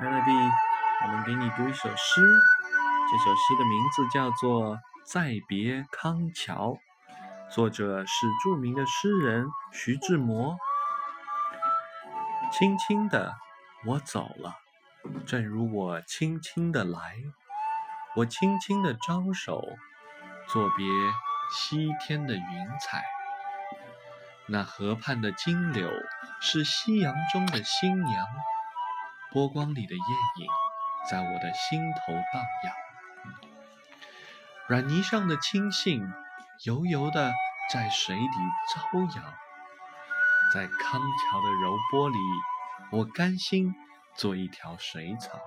Melody，我们给你读一首诗。这首诗的名字叫做《再别康桥》，作者是著名的诗人徐志摩。轻轻的，我走了，正如我轻轻的来。我轻轻的招手，作别西天的云彩。那河畔的金柳，是夕阳中的新娘。波光里的艳影，在我的心头荡漾。软泥上的青荇，油油的在水底招摇。在康桥的柔波里，我甘心做一条水草。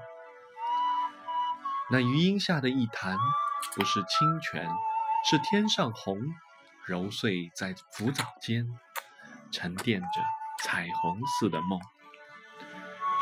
那余荫下的一潭，不是清泉，是天上虹，揉碎在浮藻间，沉淀着彩虹似的梦。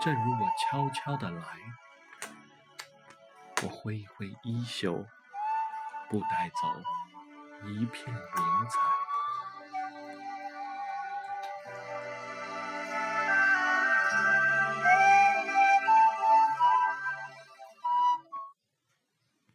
正如我悄悄的来，我挥一挥衣袖，不带走一片云彩。